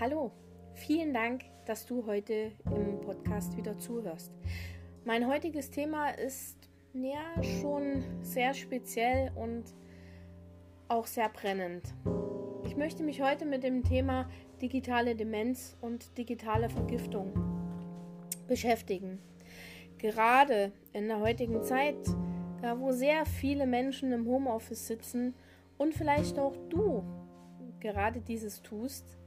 Hallo, vielen Dank, dass du heute im Podcast wieder zuhörst. Mein heutiges Thema ist ja schon sehr speziell und auch sehr brennend. Ich möchte mich heute mit dem Thema digitale Demenz und digitale Vergiftung beschäftigen. Gerade in der heutigen Zeit, da wo sehr viele Menschen im Homeoffice sitzen und vielleicht auch du gerade dieses tust,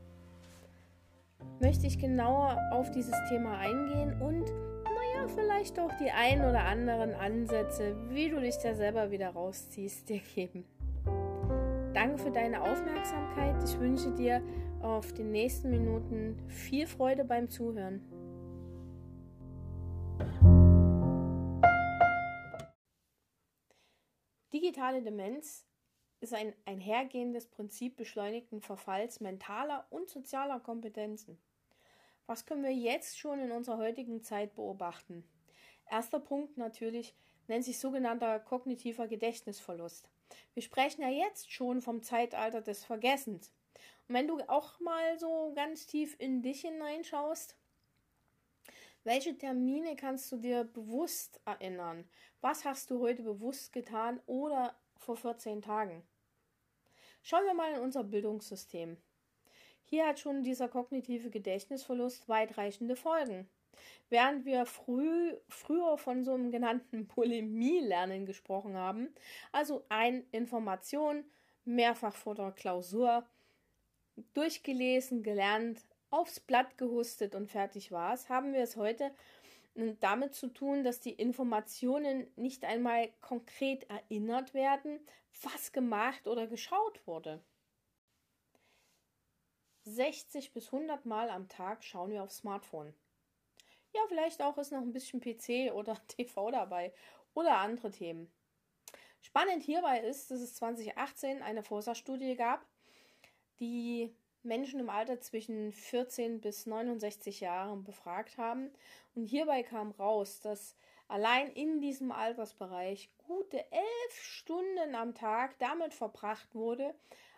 möchte ich genauer auf dieses Thema eingehen und naja, vielleicht auch die ein oder anderen Ansätze, wie du dich da selber wieder rausziehst, dir geben. Danke für deine Aufmerksamkeit. Ich wünsche dir auf den nächsten Minuten viel Freude beim Zuhören. Digitale Demenz ist ein einhergehendes Prinzip beschleunigten Verfalls mentaler und sozialer Kompetenzen. Was können wir jetzt schon in unserer heutigen Zeit beobachten? Erster Punkt natürlich nennt sich sogenannter kognitiver Gedächtnisverlust. Wir sprechen ja jetzt schon vom Zeitalter des Vergessens. Und wenn du auch mal so ganz tief in dich hineinschaust, welche Termine kannst du dir bewusst erinnern? Was hast du heute bewusst getan oder vor 14 Tagen? Schauen wir mal in unser Bildungssystem. Hier hat schon dieser kognitive Gedächtnisverlust weitreichende Folgen. Während wir früh, früher von so einem genannten Bulimie-Lernen gesprochen haben, also ein Information mehrfach vor der Klausur durchgelesen, gelernt, aufs Blatt gehustet und fertig war es, haben wir es heute damit zu tun, dass die Informationen nicht einmal konkret erinnert werden, was gemacht oder geschaut wurde. 60 bis 100 Mal am Tag schauen wir aufs Smartphone. Ja, vielleicht auch ist noch ein bisschen PC oder TV dabei oder andere Themen. Spannend hierbei ist, dass es 2018 eine Forsa-Studie gab, die Menschen im Alter zwischen 14 bis 69 Jahren befragt haben. Und hierbei kam raus, dass allein in diesem Altersbereich gute elf Stunden am Tag damit verbracht wurde,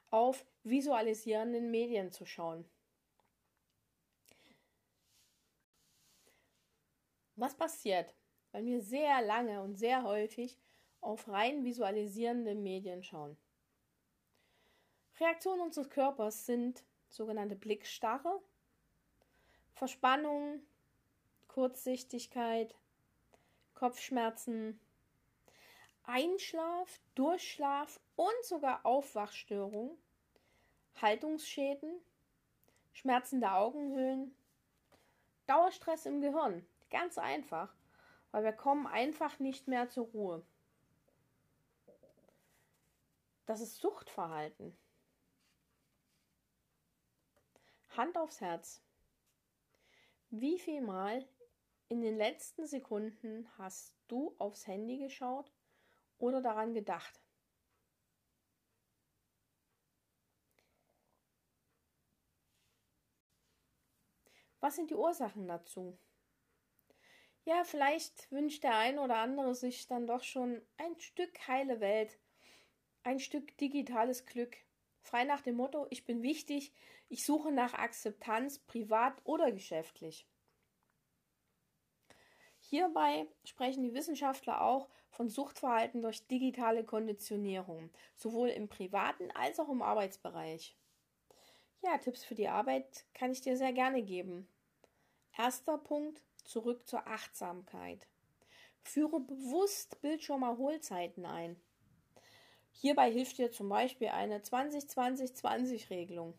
auf visualisierenden Medien zu schauen. Was passiert, wenn wir sehr lange und sehr häufig auf rein visualisierende Medien schauen? Reaktionen unseres Körpers sind sogenannte Blickstarre, Verspannung, Kurzsichtigkeit, Kopfschmerzen, Einschlaf, Durchschlaf und sogar Aufwachstörung, Haltungsschäden, Schmerzen der Augenhöhlen, Dauerstress im Gehirn. Ganz einfach, weil wir kommen einfach nicht mehr zur Ruhe. Das ist Suchtverhalten. Hand aufs Herz. Wie viel Mal in den letzten Sekunden hast du aufs Handy geschaut oder daran gedacht? Was sind die Ursachen dazu? Ja, vielleicht wünscht der ein oder andere sich dann doch schon ein Stück heile Welt, ein Stück digitales Glück, frei nach dem Motto, ich bin wichtig, ich suche nach Akzeptanz, privat oder geschäftlich. Hierbei sprechen die Wissenschaftler auch von Suchtverhalten durch digitale Konditionierung, sowohl im privaten als auch im Arbeitsbereich. Ja, Tipps für die Arbeit kann ich dir sehr gerne geben. Erster Punkt, zurück zur Achtsamkeit. Führe bewusst Bildschirmerholzeiten ein. Hierbei hilft dir zum Beispiel eine 20-20-20-Regelung.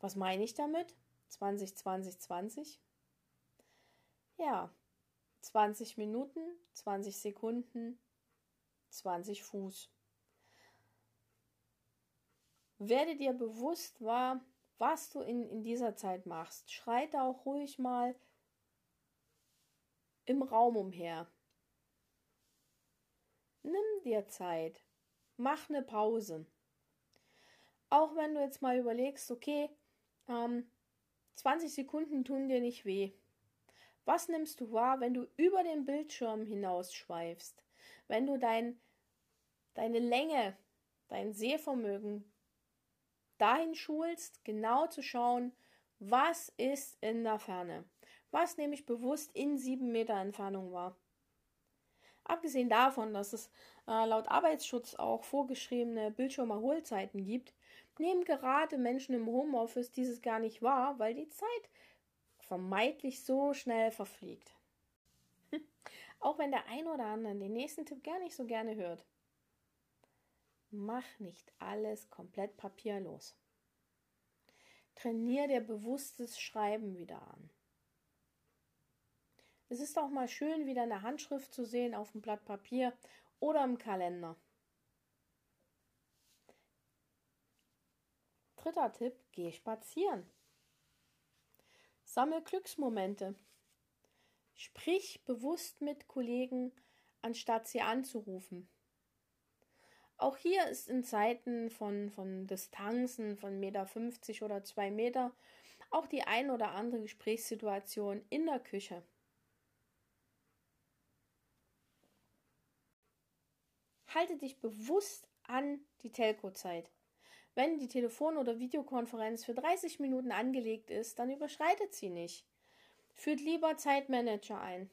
Was meine ich damit? 20-20-20? Ja, 20 Minuten, 20 Sekunden, 20 Fuß. Werde dir bewusst wahr, was du in, in dieser Zeit machst. Schreite auch ruhig mal im Raum umher. Nimm dir Zeit. Mach eine Pause. Auch wenn du jetzt mal überlegst, okay, ähm, 20 Sekunden tun dir nicht weh. Was nimmst du wahr, wenn du über den Bildschirm hinausschweifst? Wenn du dein, deine Länge, dein Sehvermögen dahin schulst, genau zu schauen, was ist in der Ferne, was nämlich bewusst in sieben Meter Entfernung war. Abgesehen davon, dass es äh, laut Arbeitsschutz auch vorgeschriebene Bildschirmerholzeiten gibt, nehmen gerade Menschen im Homeoffice dieses gar nicht wahr, weil die Zeit vermeintlich so schnell verfliegt. auch wenn der ein oder andere den nächsten Tipp gar nicht so gerne hört. Mach nicht alles komplett papierlos. Trainier dir bewusstes Schreiben wieder an. Es ist auch mal schön, wieder eine Handschrift zu sehen auf dem Blatt Papier oder im Kalender. Dritter Tipp, geh spazieren. Sammel Glücksmomente. Sprich bewusst mit Kollegen, anstatt sie anzurufen. Auch hier ist in Zeiten von, von Distanzen von Meter 50 oder 2 Meter auch die ein oder andere Gesprächssituation in der Küche. Halte dich bewusst an die Telco-Zeit. Wenn die Telefon- oder Videokonferenz für 30 Minuten angelegt ist, dann überschreitet sie nicht. Führt lieber Zeitmanager ein.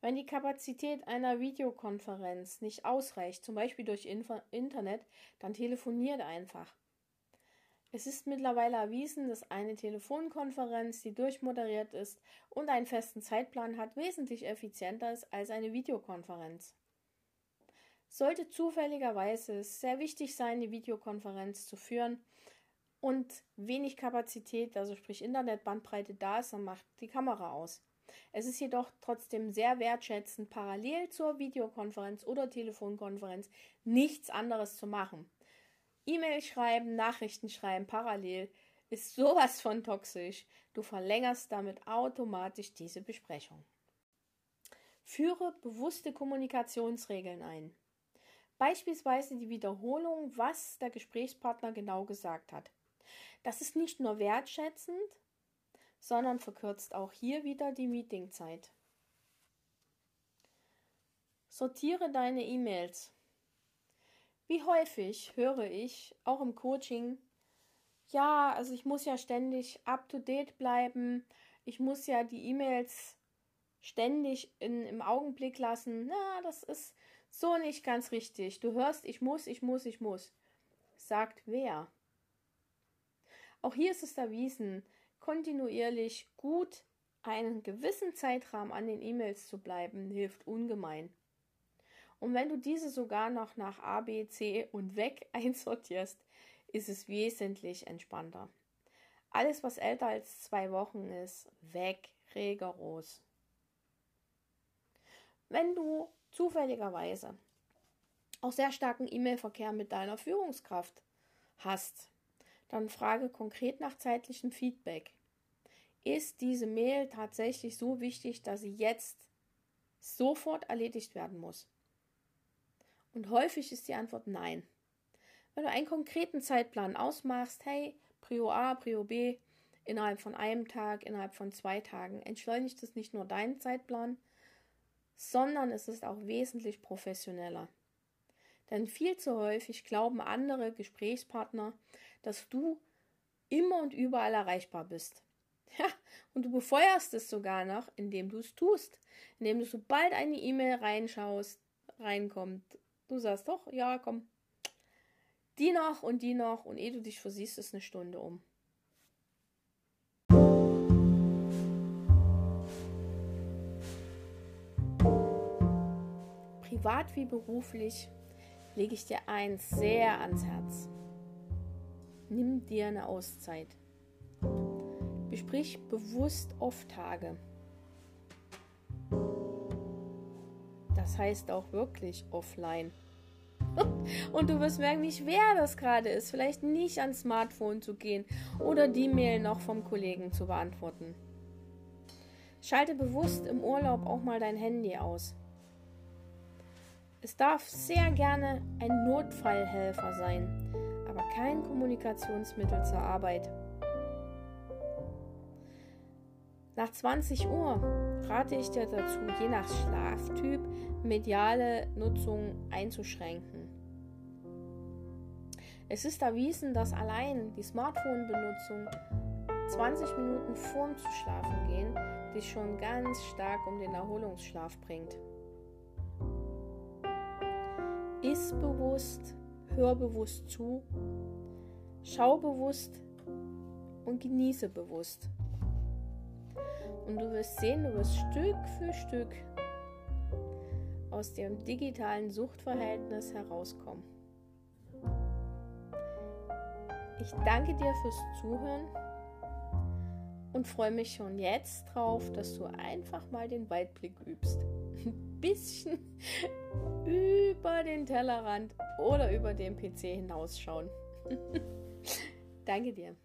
Wenn die Kapazität einer Videokonferenz nicht ausreicht, zum Beispiel durch Info Internet, dann telefoniert einfach. Es ist mittlerweile erwiesen, dass eine Telefonkonferenz, die durchmoderiert ist und einen festen Zeitplan hat, wesentlich effizienter ist als eine Videokonferenz. Sollte zufälligerweise sehr wichtig sein, die Videokonferenz zu führen und wenig Kapazität, also sprich Internetbandbreite da ist, dann macht die Kamera aus. Es ist jedoch trotzdem sehr wertschätzend, parallel zur Videokonferenz oder Telefonkonferenz nichts anderes zu machen. E-Mail schreiben, Nachrichten schreiben parallel ist sowas von toxisch. Du verlängerst damit automatisch diese Besprechung. Führe bewusste Kommunikationsregeln ein. Beispielsweise die Wiederholung, was der Gesprächspartner genau gesagt hat. Das ist nicht nur wertschätzend, sondern verkürzt auch hier wieder die Meetingzeit. Sortiere deine E-Mails. Wie häufig höre ich, auch im Coaching, ja, also ich muss ja ständig up-to-date bleiben, ich muss ja die E-Mails ständig in, im Augenblick lassen. Na, das ist so nicht ganz richtig. Du hörst, ich muss, ich muss, ich muss. Sagt wer? Auch hier ist es erwiesen, kontinuierlich gut einen gewissen Zeitrahmen an den E-Mails zu bleiben, hilft ungemein. Und wenn du diese sogar noch nach A, B, C und weg einsortierst, ist es wesentlich entspannter. Alles, was älter als zwei Wochen ist, weg, rigoros. Wenn du zufälligerweise auch sehr starken E-Mail-Verkehr mit deiner Führungskraft hast, dann frage konkret nach zeitlichem Feedback. Ist diese Mail tatsächlich so wichtig, dass sie jetzt sofort erledigt werden muss? Und häufig ist die Antwort nein. Wenn du einen konkreten Zeitplan ausmachst, hey, Prio A, Prio B, innerhalb von einem Tag, innerhalb von zwei Tagen, entschleunigt es nicht nur deinen Zeitplan, sondern es ist auch wesentlich professioneller. Denn viel zu häufig glauben andere Gesprächspartner, dass du immer und überall erreichbar bist. Ja, und du befeuerst es sogar noch, indem du es tust. Indem du sobald eine E-Mail reinschaust, reinkommt, du sagst doch, ja, komm, die noch und die noch und ehe du dich versiehst, ist eine Stunde um. Privat wie beruflich lege ich dir eins sehr ans Herz. Nimm dir eine Auszeit. Besprich bewusst Off-Tage. Das heißt auch wirklich offline. Und du wirst merken, wie schwer das gerade ist, vielleicht nicht ans Smartphone zu gehen oder die Mail noch vom Kollegen zu beantworten. Schalte bewusst im Urlaub auch mal dein Handy aus. Es darf sehr gerne ein Notfallhelfer sein, aber kein Kommunikationsmittel zur Arbeit. Nach 20 Uhr rate ich dir dazu, je nach Schlaftyp mediale Nutzung einzuschränken. Es ist erwiesen, dass allein die Smartphone-Benutzung 20 Minuten vorm zu schlafen gehen dich schon ganz stark um den Erholungsschlaf bringt. Iss bewusst, hör bewusst zu, schau bewusst und genieße bewusst. Und du wirst sehen, du wirst Stück für Stück aus dem digitalen Suchtverhältnis herauskommen. Ich danke dir fürs Zuhören und freue mich schon jetzt drauf, dass du einfach mal den Weitblick übst. Ein bisschen über den Tellerrand oder über den PC hinausschauen. danke dir.